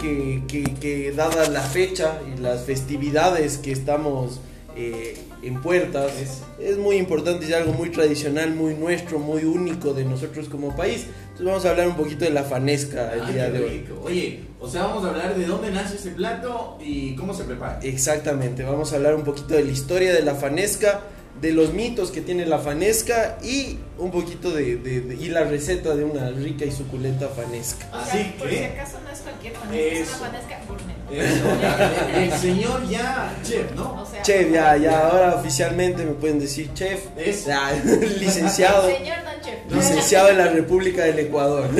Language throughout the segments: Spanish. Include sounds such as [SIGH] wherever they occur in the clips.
Que, que, que dada la fecha y las festividades que estamos eh, en puertas, es, muy importante y algo muy tradicional, muy nuestro, muy único de nosotros como país. Entonces vamos a hablar un poquito de la fanesca el día de hoy. Oye, o sea, vamos a hablar de dónde nace ese plato y cómo se prepara. Exactamente, vamos a hablar un poquito de la historia de la fanesca de los mitos que tiene la fanesca y un poquito de, de, y la receta de una rica y suculenta fanesca. Así que por si acaso no es cualquier fanesca, es una fanesca gourmet. El señor ya chef, ¿no? O sea, chef, ya, ya, ahora oficialmente me pueden decir chef. Es ya, [LAUGHS] licenciado. Señor don chef. Licenciado en la República del Ecuador. [LAUGHS]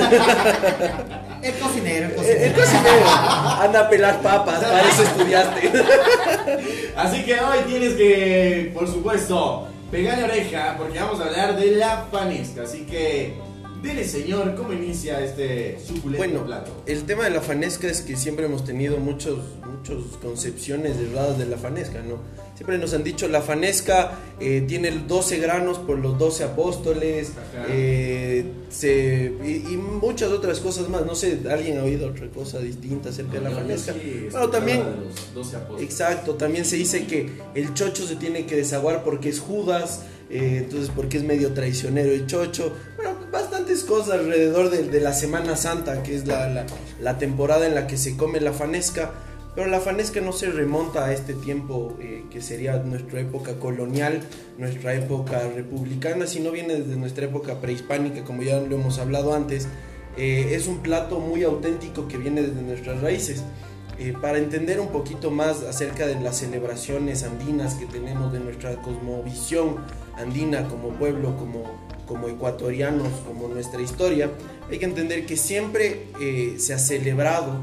El cocinero, el cocinero. El, cocinero. Anda a pelar papas, para eso estudiaste. [LAUGHS] Así que hoy tienes que, por supuesto, pegarle oreja porque vamos a hablar de la fanesca. Así que, dile señor, ¿cómo inicia este suculento bueno, plato? El tema de la fanesca es que siempre hemos tenido muchos, muchas concepciones erradas de la fanesca, ¿no? Siempre nos han dicho la fanesca eh, tiene 12 granos por los 12 apóstoles eh, y, muchas otras cosas más. No sé, ¿alguien ha oído otra cosa distinta acerca de la fanesca? bueno, también... Exacto, también se dice que el chocho se tiene que desaguar porque es Judas, eh, entonces porque es medio traicionero el chocho. Bueno, bastantes cosas alrededor de, la Semana Santa, que es la, la temporada en la que se come la fanesca. Pero la fanesca no se remonta a este tiempo eh, que sería nuestra época colonial, nuestra época republicana, sino viene desde nuestra época prehispánica, como ya lo hemos hablado antes. Eh, es un plato muy auténtico que viene desde nuestras raíces. Eh, para entender un poquito más acerca de las celebraciones andinas que tenemos, de nuestra cosmovisión andina como pueblo, como, como ecuatorianos, como nuestra historia, hay que entender que siempre se ha celebrado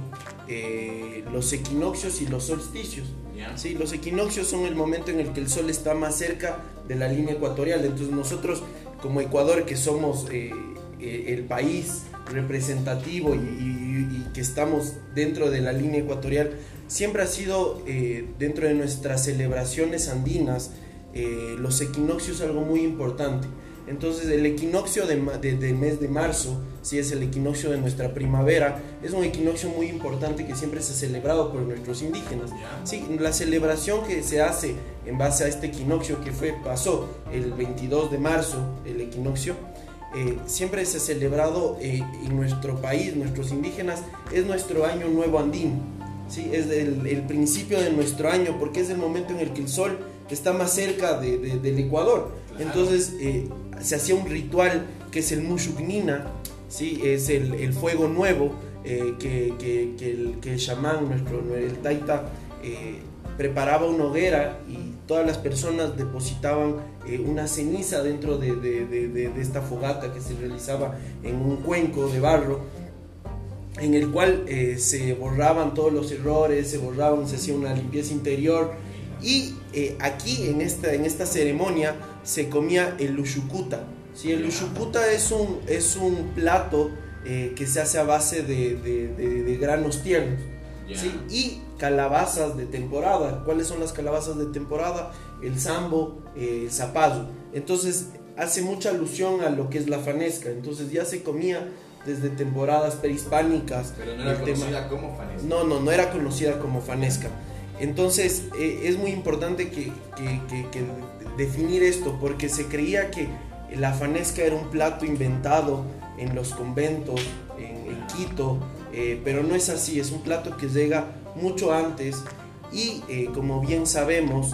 eh, los equinoccios y los solsticios. Sí, los equinoccios son el momento en el que el sol está más cerca de la línea ecuatorial. Entonces nosotros como Ecuador, que somos eh, eh, el país representativo y, que estamos dentro de la línea ecuatorial, siempre ha sido dentro de nuestras celebraciones andinas los equinoccios algo muy importante. Entonces el equinoccio del de, mes de marzo, si es el equinoccio de nuestra primavera, es un equinoccio muy importante que siempre se ha celebrado por nuestros indígenas. Sí, la celebración que se hace en base a este equinoccio que fue, pasó el 22 de marzo, el equinoccio, eh, siempre se ha celebrado eh, en nuestro país, nuestros indígenas, es nuestro año nuevo andino. ¿sí? Es el, el, principio de nuestro año porque es el momento en el que el sol está más cerca de, del Ecuador. Entonces, eh, se hacía un ritual que es el Mushugnina, ¿sí? es el, el fuego nuevo eh, que, que, que, el, que el chamán, nuestro, el taita, eh, preparaba una hoguera y todas las personas depositaban eh, una ceniza dentro de, de, de, esta fogata que se realizaba en un cuenco de barro en el cual se borraban todos los errores, se borraban, se hacía una limpieza interior y aquí en esta, en esta ceremonia se comía el lushukuta. ¿sí? El lushukuta es un, es un plato eh, que se hace a base de, granos tiernos. ¿sí? Y calabazas de temporada. ¿Cuáles son las calabazas de temporada? El sambo, eh, el zapazo. Entonces hace mucha alusión a lo que es la fanesca. Entonces ya se comía desde temporadas prehispánicas. Pero no era conocida como fanesca. No, no, no era conocida como fanesca. Entonces eh, es muy importante que, definir esto porque se creía que la fanesca era un plato inventado en los conventos, en, Quito, eh, pero no es así, es un plato que llega mucho antes y eh, como bien sabemos,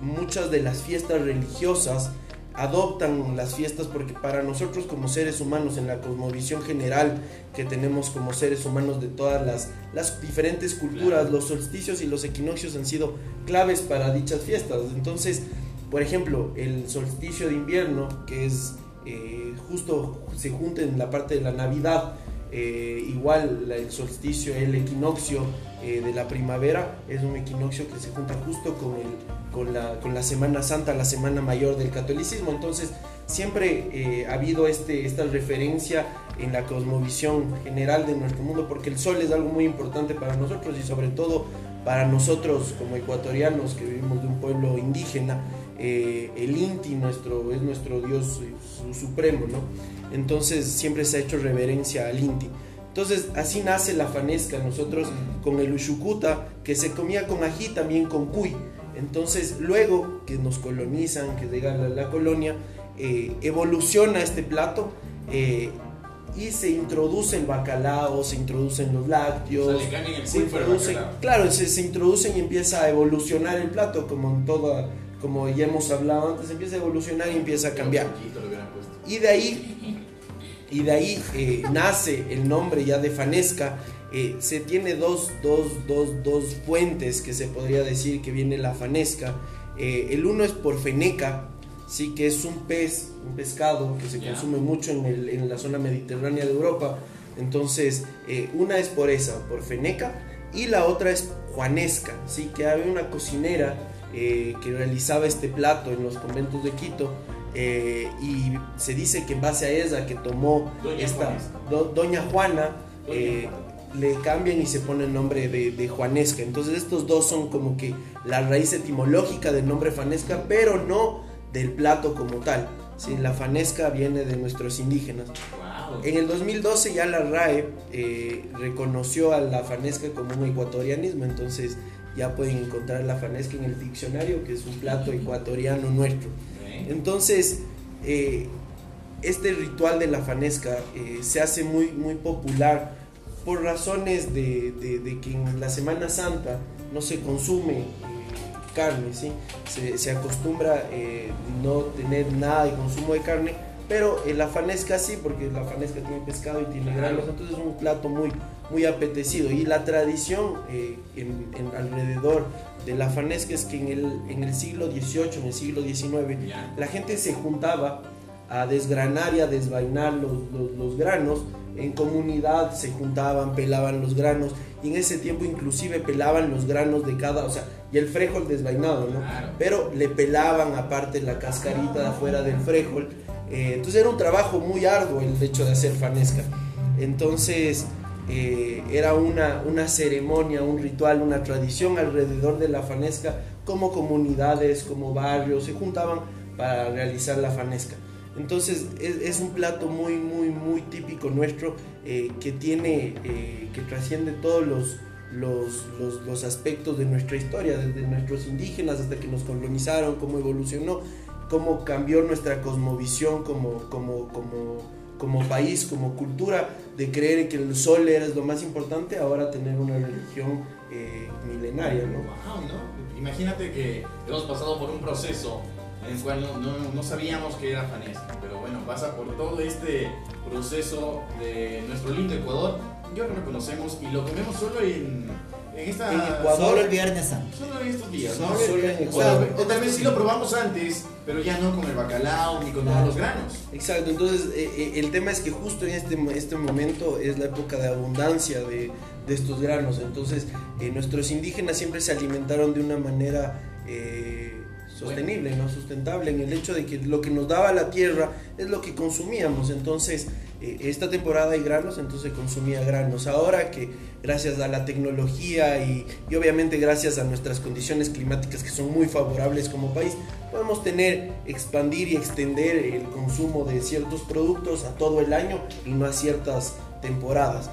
muchas de las fiestas religiosas adoptan las fiestas porque para nosotros como seres humanos en la cosmovisión general que tenemos como seres humanos de todas las, las diferentes culturas, los solsticios y los equinoccios han sido claves para dichas fiestas. Entonces, por ejemplo, el solsticio de invierno, que es eh, justo se junta en la parte de la Navidad, eh, igual el solsticio, el equinoccio eh, de la primavera es un equinoccio que se junta justo con, el, con, la, con la Semana Santa, la Semana Mayor del catolicismo. Entonces siempre eh, ha habido este, esta referencia en la cosmovisión general de nuestro mundo porque el sol es algo muy importante para nosotros y sobre todo para nosotros como ecuatorianos que vivimos de un pueblo indígena. el Inti nuestro, es nuestro Dios supremo, ¿no? Entonces siempre se ha hecho reverencia al Inti. Entonces así nace la fanesca, nosotros con el ushucuta, que se comía con ají, también con cuy. Entonces luego que nos colonizan, que llega la, la colonia, eh, evoluciona este plato eh, y se introduce el bacalao, se introducen los lácteos, se introducen, claro, se, se introducen y empieza a evolucionar el plato como en toda, como ya hemos hablado antes, empieza a evolucionar y empieza a cambiar. Y de ahí, y de ahí eh, nace el nombre ya de Fanesca. Eh, se tiene dos, dos, dos, dos, fuentes que se podría decir que viene la Fanesca. Eh, el uno es por Feneca, sí que es un pez, un pescado que se consume mucho en, el, en, la zona mediterránea de Europa. Entonces, una es por esa, por Feneca, y la otra es Juanesca, sí que había una cocinera que realizaba este plato en los conventos de Quito eh, y se dice que en base a ella que tomó Doña esta Doña Juana, eh, le cambian y se pone el nombre de, Juanesca. Entonces estos dos son como que la raíz etimológica del nombre Fanesca, pero no del plato como tal. ¿sí? La Fanesca viene de nuestros indígenas. En el 2012 ya la RAE eh, reconoció a la Fanesca como un ecuatorianismo, entonces ya pueden encontrar la Fanesca en el diccionario, que es un plato [LAUGHS] ecuatoriano nuestro. Entonces, eh, este ritual de la fanesca eh, se hace muy, muy popular por razones de, que en la Semana Santa no se consume eh, carne, ¿sí? se, acostumbra no tener nada de consumo de carne, pero la fanesca sí, porque la fanesca tiene pescado y tiene granos, entonces es un plato muy, muy apetecido. Y la tradición en, alrededor de la fanesca es que en el, en el siglo XVIII, en el siglo XIX, la gente se juntaba a desgranar y a desvainar los, los, granos. En comunidad se juntaban, pelaban los granos y en ese tiempo inclusive pelaban los granos de cada, o sea, y el frijol desvainado, ¿no? Pero le pelaban aparte la cascarita de afuera del frijol. Eh, entonces era un trabajo muy arduo el hecho de hacer fanesca. Entonces, eh, era una, una ceremonia, un ritual, una tradición alrededor de la fanesca, como comunidades, como barrios, se juntaban para realizar la fanesca. Entonces es, un plato muy, muy, muy típico nuestro eh, que tiene, eh, que trasciende todos los, los, los, aspectos de nuestra historia, desde nuestros indígenas hasta que nos colonizaron, cómo evolucionó, cómo cambió nuestra cosmovisión como, como, como como país, como cultura, de creer que el sol era lo más importante, ahora tener una religión eh, milenaria, ¿no? Wow, ¿no? Imagínate que hemos pasado por un proceso en el cual no, no, sabíamos que era fanesca, pero bueno, pasa por todo este proceso de nuestro lindo Ecuador, yo lo reconocemos y lo comemos solo en en esta. Ecuador. Solo el Viernes Santo. Solo en estos días. Solo, en Ecuador. O, tal vez sí lo probamos antes, pero ya no con el bacalao ni con todos los granos. Exacto, entonces eh, eh, el tema es que justo en este, este momento es la época de abundancia de, de estos granos. Entonces, eh, nuestros indígenas siempre se alimentaron de una manera. sostenible, no sustentable, en el hecho de que lo que nos daba la tierra es lo que consumíamos. Entonces, esta temporada hay granos, entonces consumía granos. Ahora que gracias a la tecnología y, obviamente gracias a nuestras condiciones climáticas que son muy favorables como país, podemos tener, expandir y extender el consumo de ciertos productos a todo el año y no a ciertas temporadas.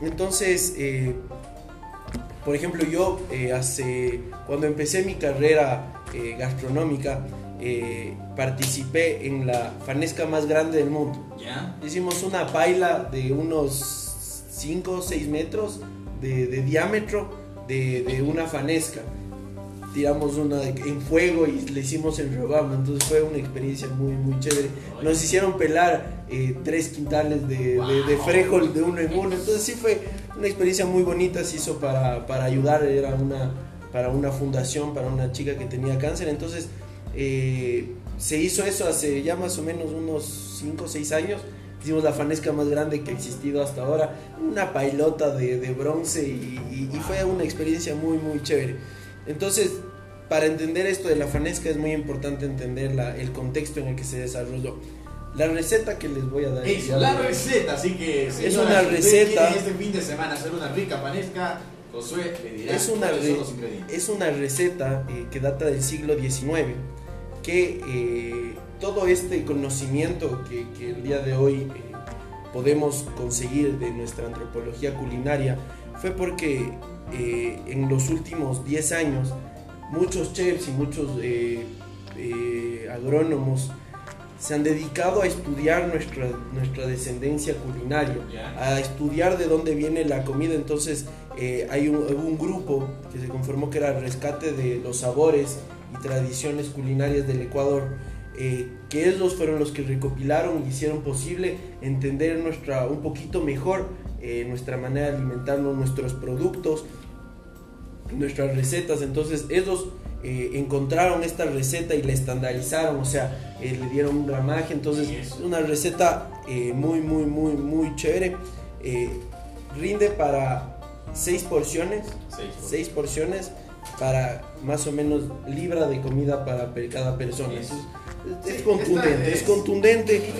Entonces, eh, por ejemplo, yo eh, hace, cuando empecé mi carrera gastronómica, eh, participé en la fanesca más grande del mundo. Hicimos una paila de unos 5 o 6 metros de, diámetro de, una fanesca. Tiramos una en fuego y le hicimos en robama, entonces fue una experiencia muy, muy chévere. Nos hicieron pelar eh, tres quintales de, de, de uno en uno, entonces sí fue una experiencia muy bonita, se hizo para, para ayudar, era una, para una fundación, para una chica que tenía cáncer, entonces eh, se hizo eso hace ya más o menos unos 5 o 6 años. Hicimos la fanesca más grande que ha existido hasta ahora, una pailota de, bronce y, fue una experiencia muy, muy chévere. Entonces, para entender esto de la fanesca es muy importante entender el contexto en el que se desarrolló. La receta que les voy a dar. es la receta, así que es una receta. este fin de semana hacer una rica fanesca, Josué le dirá es una, es una receta eh, que data del siglo XIX que eh, todo este conocimiento que, el día de hoy podemos conseguir de nuestra antropología culinaria fue porque eh, en los últimos 10 años muchos chefs y muchos eh, eh, agrónomos se han dedicado a estudiar nuestra, nuestra descendencia culinaria, a estudiar de dónde viene la comida. Entonces hay un, grupo que se conformó que era el rescate de los sabores y tradiciones culinarias del Ecuador, que ellos fueron los que recopilaron y hicieron posible entender nuestra, un poquito mejor nuestra manera de alimentarnos, nuestros productos, nuestras recetas. Entonces ellos eh, encontraron esta receta y la estandarizaron, o sea, eh, le dieron un gramaje. Entonces es una receta eh, muy, muy, muy, muy chévere. rinde para 6 porciones. 6 porciones para más o menos libra de comida para cada persona. es, contundente, es, contundente.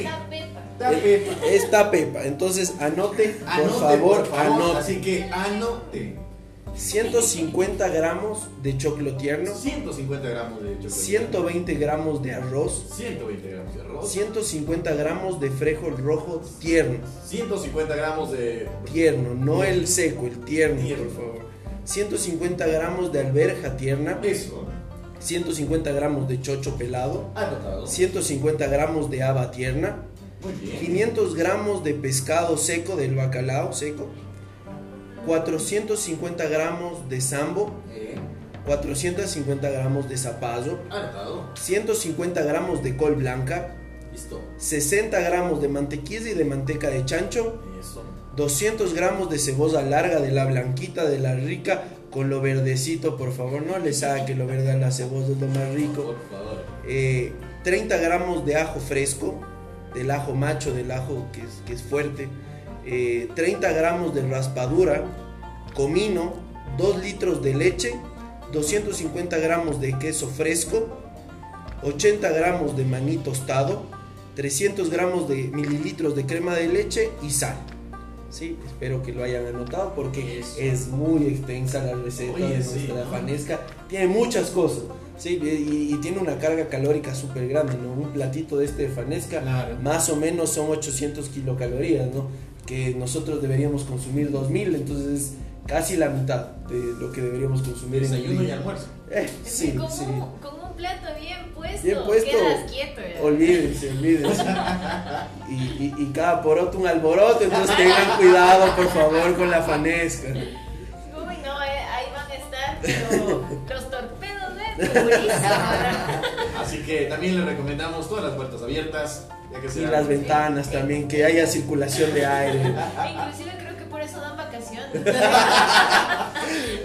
Esta pepa. Entonces anote, por, favor, por favor, anote. Así que anote. 150 gramos de choclo tierno. 150 gramos de choclo 120 gramos de arroz. 120 gramos de arroz. 150 gramos de frijol rojo tierno. 150 gramos de... Tierno, no el seco, el tierno, por favor. 150 gramos de alberja tierna. Eso. 150 gramos de chocho pelado. Anotado. 150 gramos de haba tierna. Muy bien. 500 gramos de pescado seco del bacalao seco. 450 gramos de sambo, 450 gramos de zapallo, 150 gramos de col blanca, 60 gramos de mantequilla y de manteca de chancho, 200 gramos de cebolla larga de la blanquita, de la rica, con lo verdecito, por favor, no le saque lo verde a la cebolla, es lo más rico. 30 eh, gramos de ajo fresco, del ajo macho, del ajo que es, que es fuerte. 30 eh, gramos de raspadura, comino, 2 litros de leche, 250 gramos de queso fresco, 80 gramos de maní tostado, 300 gramos de mililitros de crema de leche y sal. Sí, espero que lo hayan anotado porque es muy extensa la receta de nuestra fanesca. Tiene muchas cosas. Sí, y, tiene una carga calórica súper grande, ¿no? Un platito de este fanesca, más o menos son 800 kilocalorías, ¿no? Que nosotros deberíamos consumir 2000, entonces casi la mitad de lo que deberíamos consumir en Desayuno y almuerzo. Eh, sí, sí. Plato bien puesto, bien puesto quedas quieto. Olvídense, olvídense. [LAUGHS] y, y, y, cada poroto un alboroto, entonces tengan cuidado, por favor, con la fanesca. Uy, no, eh, ahí van a estar pero los torpedos, ¿eh? Así que también les recomendamos todas las puertas abiertas. Ya que y las ventanas también, que haya circulación de aire. Inclusive por eso dan vacaciones. [LAUGHS]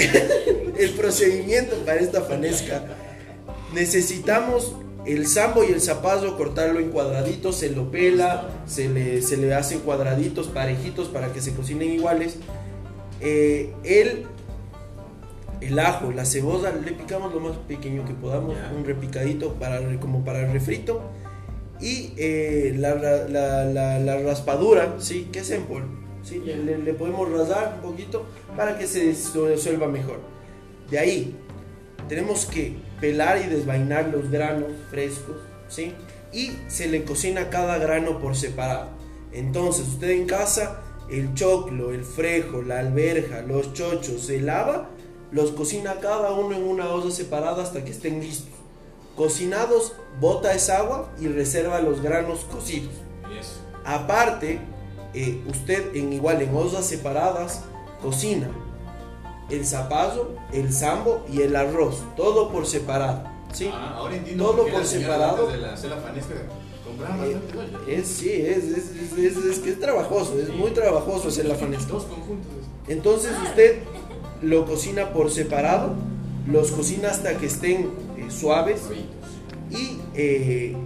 [LAUGHS] el procedimiento para esta fanesca. Necesitamos el sambo y el zapallo cortarlo en cuadraditos, se lo pela, se le, se le hacen cuadraditos parejitos para que se cocinen iguales. Eh, el, el ajo, la cebolla, le picamos lo más pequeño que podamos, un repicadito para, como para el refrito y eh, la, la, la, raspadura, ¿sí? que es en polvo. ¿Sí? Le, podemos rasar un poquito para que se resuelva mejor. De ahí, tenemos que pelar y desvainar los granos frescos, ¿sí? Y se le cocina cada grano por separado. Entonces, usted en casa, el choclo, el frejo, la alberja, los chochos, se lava, los cocina cada uno en una olla separada hasta que estén listos. Cocinados, bota esa agua y reserva los granos cocidos. Aparte, eh, usted en igual en ollas separadas cocina el zapallo, el sambo y el arroz, todo por separado. ¿sí? Ah, ahora entiendo todo por separado. De la, es, sí, es, es, es, es, que es trabajoso, es muy trabajoso hacer la fanesca. Dos conjuntos. Entonces usted lo cocina por separado, los cocina hasta que estén suaves y eh,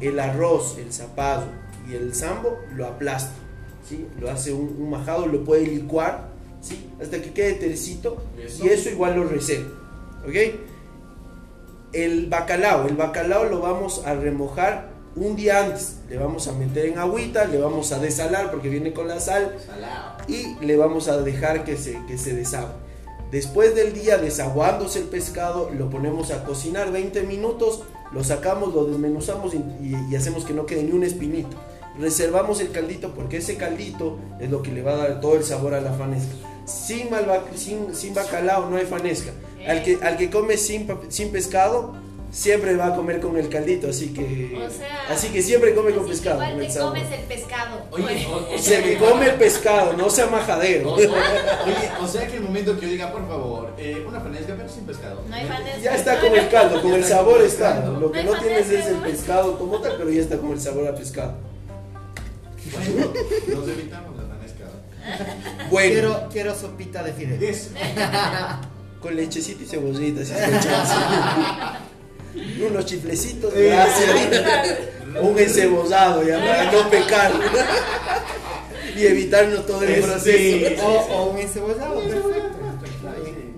el arroz, el zapado y el sambo lo aplasta, ¿sí? lo hace un, majado, lo puede licuar ¿sí? hasta que quede tercito y eso igual lo reserva. ¿ok? El bacalao, el bacalao lo vamos a remojar un día antes. Le vamos a meter en agüita, le vamos a desalar porque viene con la sal y le vamos a dejar que se, que se Después del día desaguándose el pescado, lo ponemos a cocinar 20 minutos, lo sacamos, lo desmenuzamos y, hacemos que no quede ni un espinito. Reservamos el caldito porque ese caldito es lo que le va a dar todo el sabor a la fanesca. Sin, malva- sin, sin bacalao no hay fanesca. Al que, al que come sin, sin pescado, siempre va a comer con el caldito, así que, O sea, así que siempre come con pescado. Igual con el te comes el pescado. Oye, [LAUGHS] o, o Se sea me que- come el pescado, no sea majadero. Oye, o sea que el momento que yo diga, por favor, eh, una fanesca pero sin pescado. No hay fanesca. Ya está como el caldo, con el sabor está. Lo No que hay no tienes es el ¿no? pescado como tal, pero ya está como el sabor a pescado. Bueno, nos evitamos la fanesca. Bueno, Quiero, quiero sopita de fideos. Eso. con lechecito y cebollita, si es con chance. Unos chiflecitos, Eh, gracias. Un encebollado, ya para no pecar. y evitarnos todo el Es- proceso. sí. O, o un encebollado, perfecto.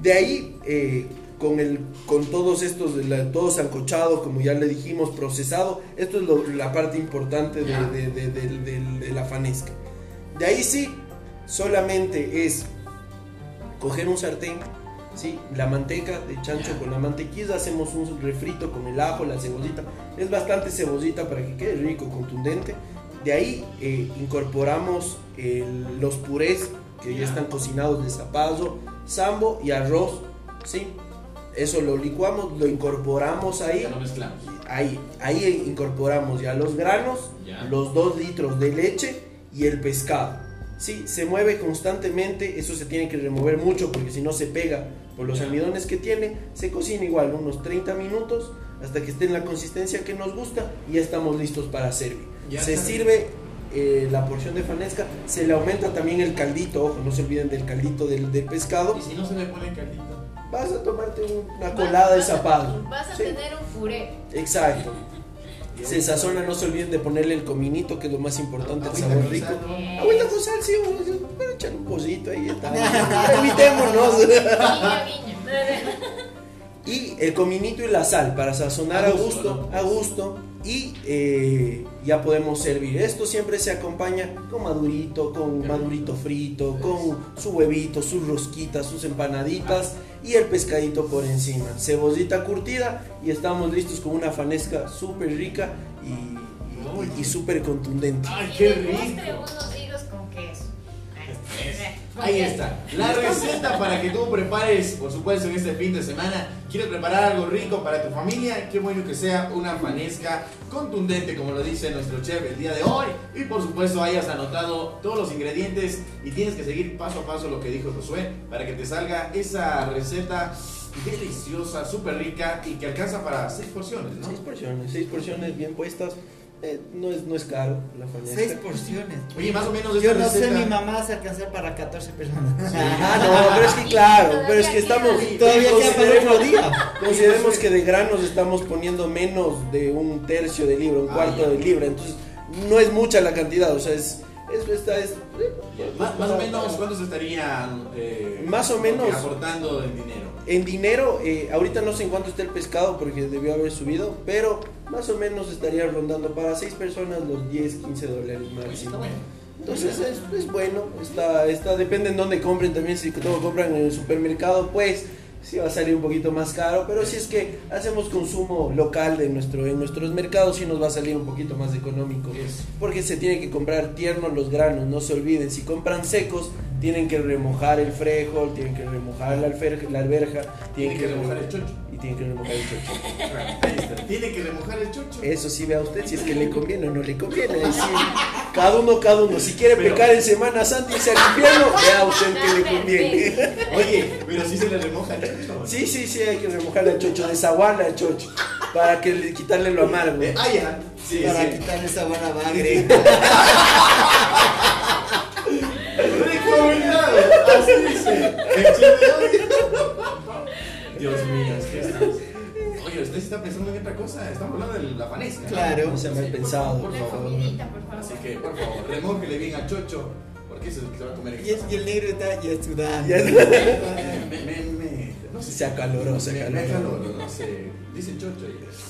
De ahí, eh, con, el, con todos estos, todo sancochado, como ya le dijimos, procesado, esto es lo- la parte importante de, de- de- de- la fanesca. De ahí sí, solamente es coger un sartén, ¿sí? la manteca de chancho con la mantequilla, hacemos un refrito con el ajo, la cebollita, es bastante cebollita para que quede rico, contundente. De ahí eh, incorporamos los purés que ya Ya. están cocinados de zapallo, sambo y arroz, ¿sí? Eso lo licuamos, lo incorporamos ahí. Ya lo mezclamos. Ahí, ahí incorporamos ya los granos, Ya. los 2 litros de leche y el pescado. Sí, se mueve constantemente, eso se tiene que remover mucho porque si no se pega por los Ya. almidones que tiene, se cocina igual unos 30 minutos hasta que esté en la consistencia que nos gusta y ya estamos listos para servir. Se está. sirve eh, la porción de fanesca, se le aumenta también el caldito, ojo, no se olviden del caldito del, del pescado. Y si no se le pone caldito. Vas a tomarte un- una colada de vas a- zapallo. Vas a Sí. tener un puré. Exacto. Se sazona, no se olviden de ponerle el cominito, que es lo más importante, el sabor rico. Agüita con sal, sí, echar un pollito ahí está. [LAUGHS] Evitémonos. Guiño, guiño. [LAUGHS] Y el cominito y la sal para sazonar A a gusto, a gusto. Y eh, ya podemos servir. Esto siempre se acompaña con madurito, con madurito frito, con su huevito, sus rosquitas, sus empanaditas y el pescadito por encima. Cebollita curtida y estamos listos con una fanesca súper rica y, y- y súper contundente. ¡Ay, qué rico! Ahí está, la receta para que tú prepares, por supuesto, en este fin de semana. ¿Quieres preparar algo rico para tu familia? Qué bueno que sea una fanesca contundente, como lo dice nuestro chef el día de hoy. Y por supuesto, hayas anotado todos los ingredientes y tienes que seguir paso a paso lo que dijo Josué para que te salga esa receta deliciosa, súper rica y que alcanza para seis porciones, ¿no? Seis porciones, seis porciones bien puestas. Eh, no, es, no es caro la fanesca. Seis porciones. Oye, más o menos Yo no sé mi mamá se alcanzar para 14 personas. Ah, no, pero es que claro, pero es que estamos. Todavía queda para otro día. Consideremos que de granos estamos poniendo menos de un tercio de libra, un Ah, cuarto ya. de libra, entonces no es mucha la cantidad, o sea, es. Es, esta es Más, más o menos, ¿cuántos estarían eh, Más o menos. aportando en dinero? En dinero, eh, ahorita no sé en cuánto está el pescado porque debió haber subido, pero más o menos estaría rondando para seis personas los 10, 15 dólares Está máximo. bueno. Entonces es, es bueno, está, está, depende en dónde compren también, si todo compran en el supermercado, pues sí va a salir un poquito más caro, pero si es que hacemos consumo local de nuestro, en nuestros mercados, sí nos va a salir un poquito más económico, Eso. porque se tiene que comprar tiernos los granos, no se olviden, si compran secos, tienen que remojar el frijol, tienen que remojar la, alfer- la alberja, Tiene que remojar el chocho. y tienen que remojar el chocho. [LAUGHS] Tiene que remojar el chocho. Eso sí vea usted si es que le conviene o no le conviene. cada uno, cada uno. Si quiere Pero- pecar en Semana Santa y irse al infierno, vea usted que le conviene. [LAUGHS] Oye, pero sí se le remoja el chocho. Sí, sí, sí, hay que remojar al chocho, desaguarle al chocho, para que le, quitarle lo amargo. Eh, ah, ya. Sí, para sí. quitarle esa buena bagre. [LAUGHS] Recomendado. Así dice. El. Dios mío, es que está pensando en otra cosa. Estamos hablando de la fanesca. ¿no? Claro. No sea mal pensado, Por favor. comidita, por favor. Así que, por favor, remójele bien al chocho. Porque eso es lo que se va a comer en Y, es- y el negro está ya sudando. [LAUGHS] Ya- Me, me, me, no sé. Se acaloró, se me acaloró. no sé. Dicen chocho.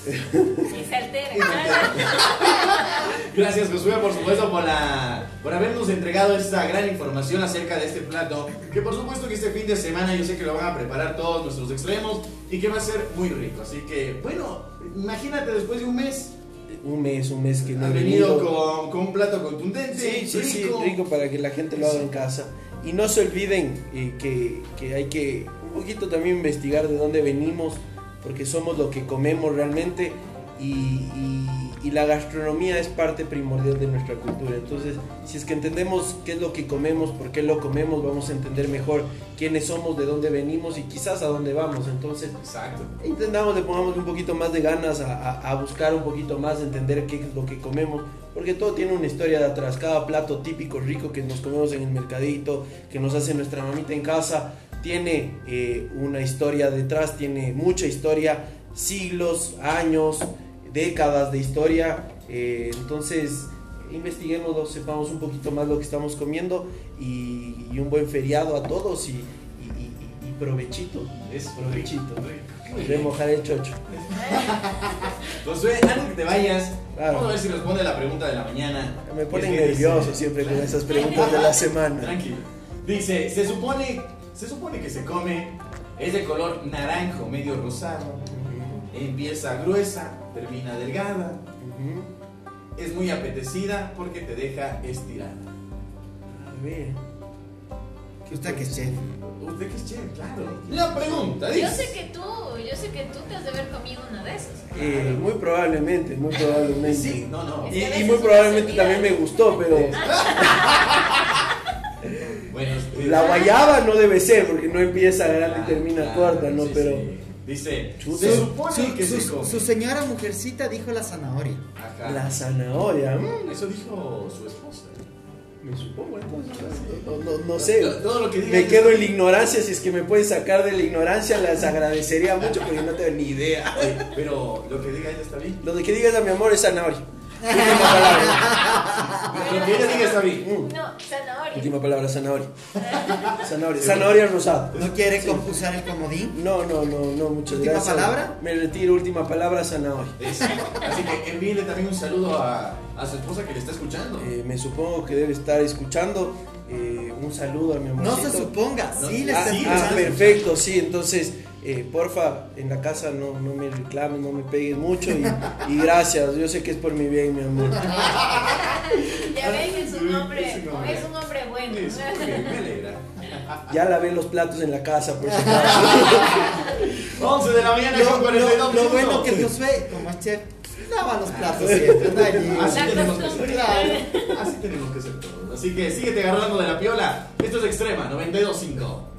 Y se altera. [LAUGHS] Gracias Josué por supuesto por la por habernos entregado esta gran información acerca de este plato que por supuesto que este fin de semana yo sé que lo van a preparar todos nuestros extremos y que va a ser muy rico así que bueno imagínate después de un mes un mes, un mes que no Ha venido venido. con, con un plato contundente, Sí, sí, sí, rico. rico para que la gente lo haga en casa. Y no se olviden eh, que, que hay que poquito también investigar de dónde venimos, porque somos lo que comemos realmente y, y- y la gastronomía es parte primordial de nuestra cultura. Entonces, si es que entendemos qué es lo que comemos, por qué lo comemos, vamos a entender mejor quiénes somos, de dónde venimos y quizás a dónde vamos. Entonces, Exacto. intentamos, le pongamos un poquito más de ganas a, a- a buscar un poquito más, entender qué es lo que comemos, porque todo tiene una historia de atrás. Cada plato típico rico que nos comemos en el mercadito, que nos hace nuestra mamita en casa, tiene eh, una historia detrás, tiene mucha historia, siglos, años, décadas de historia. eh, entonces, investiguémoslo, sepamos un poquito más lo que estamos comiendo y, y un buen feriado a todos y, y- y- y provechito. Es Provechito. De mojar el chocho. [LAUGHS] Josué, antes que te vayas, Claro. vamos a ver si responde la pregunta de la mañana. Me ponen nervioso dice- siempre con [LAUGHS] esas preguntas de la semana. Tranquilo. Dice, se supone, se supone que se come, es de color naranjo, medio rosado, empieza gruesa, termina delgada, Ujú. es muy apetecida porque te deja estirada. A ver. Usted que es chef. ¿Usted qué es chef? Claro. La pregunta Yo dice... sé que tú, yo sé que tú te has de haber comido una de esas. Eh, muy probablemente, muy probablemente. Sí, no, no. Es Y, que y muy probablemente también me gustó, pero Bueno, este- la guayaba no debe ser porque no empieza grande y termina Claro, corta, ¿no? sí, pero sí. Dice, Chuta. se Su, supone su- que su- se come. su señora mujercita dijo la zanahoria. La zanahoria, mm, Eso dijo su esposa. me supongo entonces. No, no- no sé. Todo- Todo lo que diga Me es- quedo en la ignorancia, si es que me pueden sacar de la ignorancia, les agradecería mucho porque no tengo ni idea. [LAUGHS] Pero lo que diga ella está bien. Lo que digas a mi amor es zanahoria. Última palabra. Lo que ella diga está bien. No, zanahoria. Última palabra, zanahoria. [LAUGHS] Zanahoria, zanahoria rosada. ¿No quiere com- usar el comodín? No, no, no, no, muchas ¿Última gracias. palabra? Me retiro, última palabra, zanahoria. Es- Así que envíele también un saludo a, a su esposa que le está escuchando. Eh, me supongo que debe estar escuchando. Eh, un saludo a mi No amorcito. se suponga, No, sí le Ah, está sí, ah, escuchando. perfecto, sí, entonces, eh, porfa, en la casa no, no me reclames, no me pegues mucho y, y gracias, yo sé que es por mi bien, mi amor. [LAUGHS] Ya ven que es un hombre, Es un hombre. es un hombre bueno. Eso, muy bien, me alegra. Ya lavé los platos en la casa, por si acaso. [LAUGHS] 11 de la mañana Lo, con 42 lo- bueno que Josué, como es chef, lava los platos siempre. Así tenemos que ser. Así tenemos que ser todos. Así que síguete agarrando de la piola. Esto es Extrema 925.